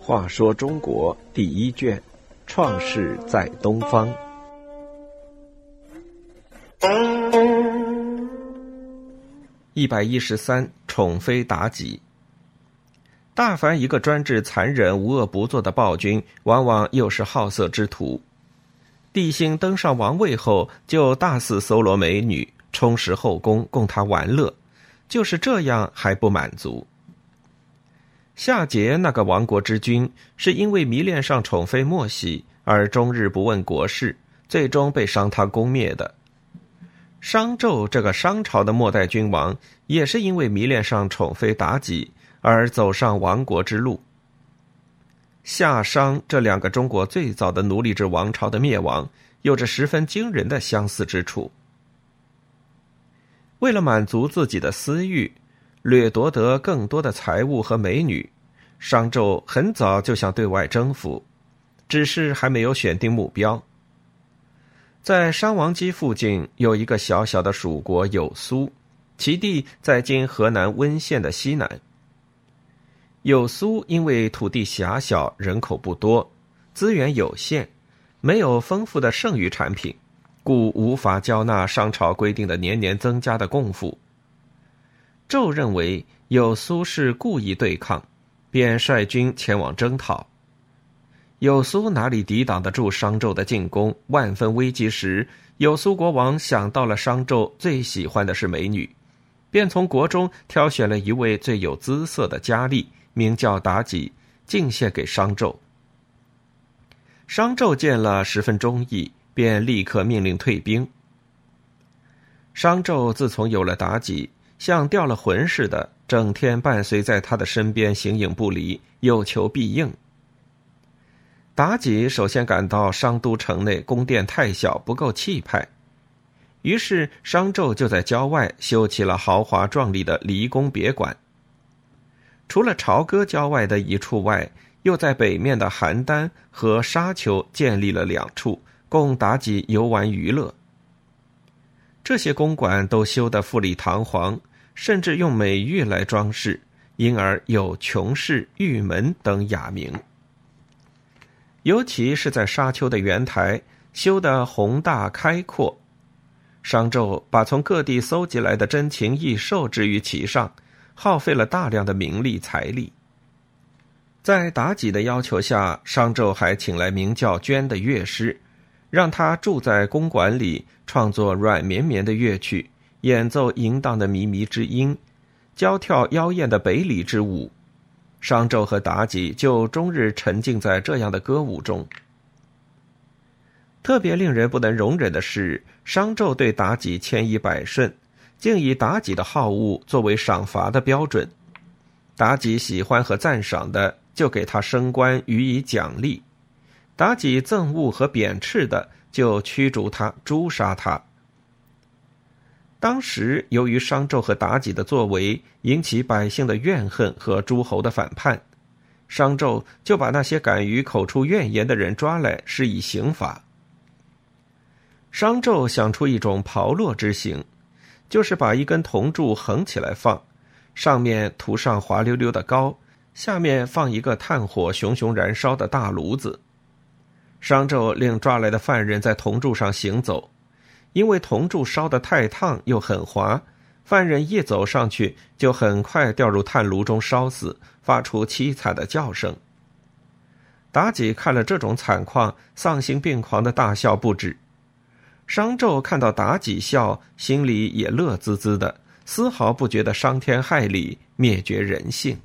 话说中国第一卷，创世在东方。一百一十三，宠妃妲己。大凡一个专制、残忍、无恶不作的暴君，往往又是好色之徒。帝辛登上王位后，就大肆搜罗美女，充实后宫，供他玩乐。就是这样还不满足。夏桀那个亡国之君，是因为迷恋上宠妃莫喜，而终日不问国事，最终被商汤攻灭的。商纣这个商朝的末代君王，也是因为迷恋上宠妃妲己而走上亡国之路。夏商这两个中国最早的奴隶制王朝的灭亡，有着十分惊人的相似之处。为了满足自己的私欲，掠夺得更多的财物和美女，商纣很早就想对外征服，只是还没有选定目标。在商王畿附近有一个小小的蜀国有苏，其地在今河南温县的西南。有苏因为土地狭小，人口不多，资源有限，没有丰富的剩余产品，故无法交纳商朝规定的年年增加的贡赋。纣认为有苏是故意对抗，便率军前往征讨。有苏哪里抵挡得住商纣的进攻？万分危机时，有苏国王想到了商纣最喜欢的是美女，便从国中挑选了一位最有姿色的佳丽，名叫妲己，进献给商纣。商纣见了十分中意，便立刻命令退兵。商纣自从有了妲己，像掉了魂似的，整天伴随在他的身边，形影不离，有求必应。妲己首先感到商都城内宫殿太小，不够气派，于是商纣就在郊外修起了豪华壮丽的离宫别馆。除了朝歌郊外的一处外，又在北面的邯郸和沙丘建立了两处，供妲己游玩娱乐。这些公馆都修得富丽堂皇，甚至用美玉来装饰，因而有琼室、玉门等雅名。尤其是在沙丘的圆台修得宏大开阔，商纣把从各地搜集来的珍禽异兽置于其上，耗费了大量的名利财力。在妲己的要求下，商纣还请来名叫娟的乐师，让他住在公馆里，创作软绵绵的乐曲，演奏淫荡的靡靡之音，教跳妖艳的北里之舞。商纣和妲己就终日沉浸在这样的歌舞中。特别令人不能容忍的是，商纣对妲己千依百顺，竟以妲己的好恶作为赏罚的标准。妲己喜欢和赞赏的，就给他升官予以奖励；妲己憎恶和贬斥的，就驱逐他、诛杀他。当时，由于商纣和妲己的作为引起百姓的怨恨和诸侯的反叛，商纣就把那些敢于口出怨言的人抓来施以刑罚。商纣想出一种炮烙之刑，就是把一根铜柱横起来放，上面涂上滑溜溜的膏，下面放一个炭火熊熊燃烧的大炉子。商纣令抓来的犯人在铜柱上行走。因为铜柱烧得太烫又很滑，犯人一走上去就很快掉入炭炉中烧死，发出凄惨的叫声。妲己看了这种惨况，丧心病狂的大笑不止。商纣看到妲己笑，心里也乐滋滋的，丝毫不觉得伤天害理、灭绝人性。